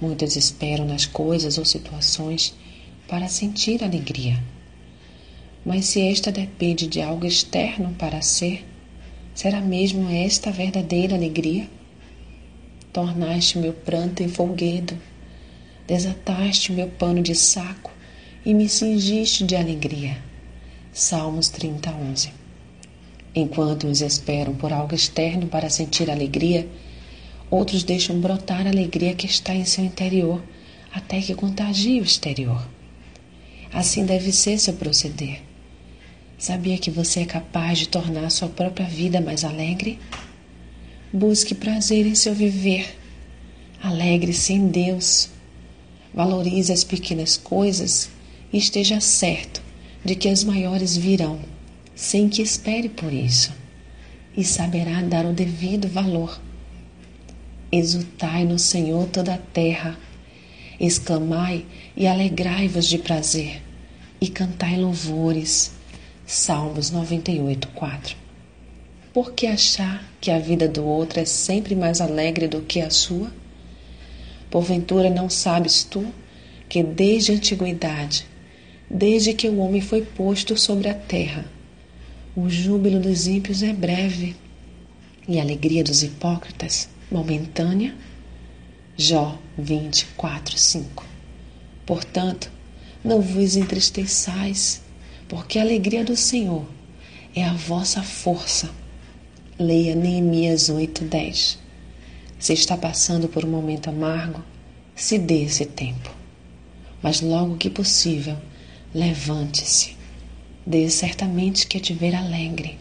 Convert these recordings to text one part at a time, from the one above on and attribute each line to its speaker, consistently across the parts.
Speaker 1: Muitos esperam nas coisas ou situações para sentir alegria. Mas se esta depende de algo externo para ser, será mesmo esta a verdadeira alegria? Tornaste meu pranto em folguedo, desataste meu pano de saco e me cingiste de alegria. Salmos 30, 11. Enquanto uns esperam por algo externo para sentir alegria, outros deixam brotar a alegria que está em seu interior até que contagie o exterior. Assim deve ser seu proceder. Sabia que você é capaz de tornar sua própria vida mais alegre? Busque prazer em seu viver. Alegre-se Deus. Valorize as pequenas coisas e esteja certo de que as maiores virão, sem que espere por isso, e saberá dar o devido valor. Exultai no Senhor toda a terra, exclamai e alegrai-vos de prazer, e cantai louvores Salmos 98, 4. Por que achar que a vida do outro é sempre mais alegre do que a sua? Porventura não sabes tu que desde a antiguidade, desde que o homem foi posto sobre a terra, o júbilo dos ímpios é breve e a alegria dos hipócritas momentânea? Jó 24, 5. Portanto, não vos entristeçais porque a alegria do Senhor é a vossa força. Leia Neemias 8:10. Se está passando por um momento amargo, se dê esse tempo. Mas logo que possível, levante-se. Deus certamente quer te ver alegre.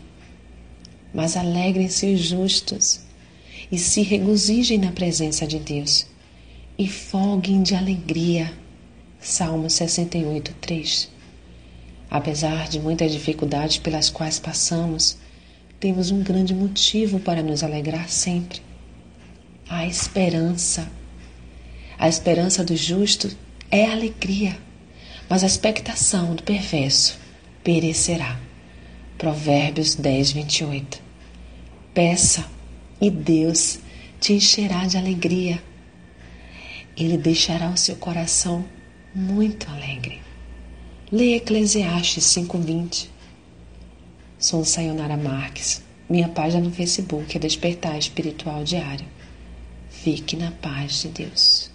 Speaker 1: Mas alegrem-se os justos e se regozijem na presença de Deus e folguem de alegria. Salmo 68, 3. Apesar de muitas dificuldades pelas quais passamos, temos um grande motivo para nos alegrar sempre: a esperança. A esperança do justo é alegria, mas a expectação do perverso perecerá. Provérbios 10, 28. Peça e Deus te encherá de alegria. Ele deixará o seu coração muito alegre. Leia Eclesiastes 5.20. Sou Sayonara Marques. Minha página no Facebook é Despertar Espiritual Diário. Fique na paz de Deus.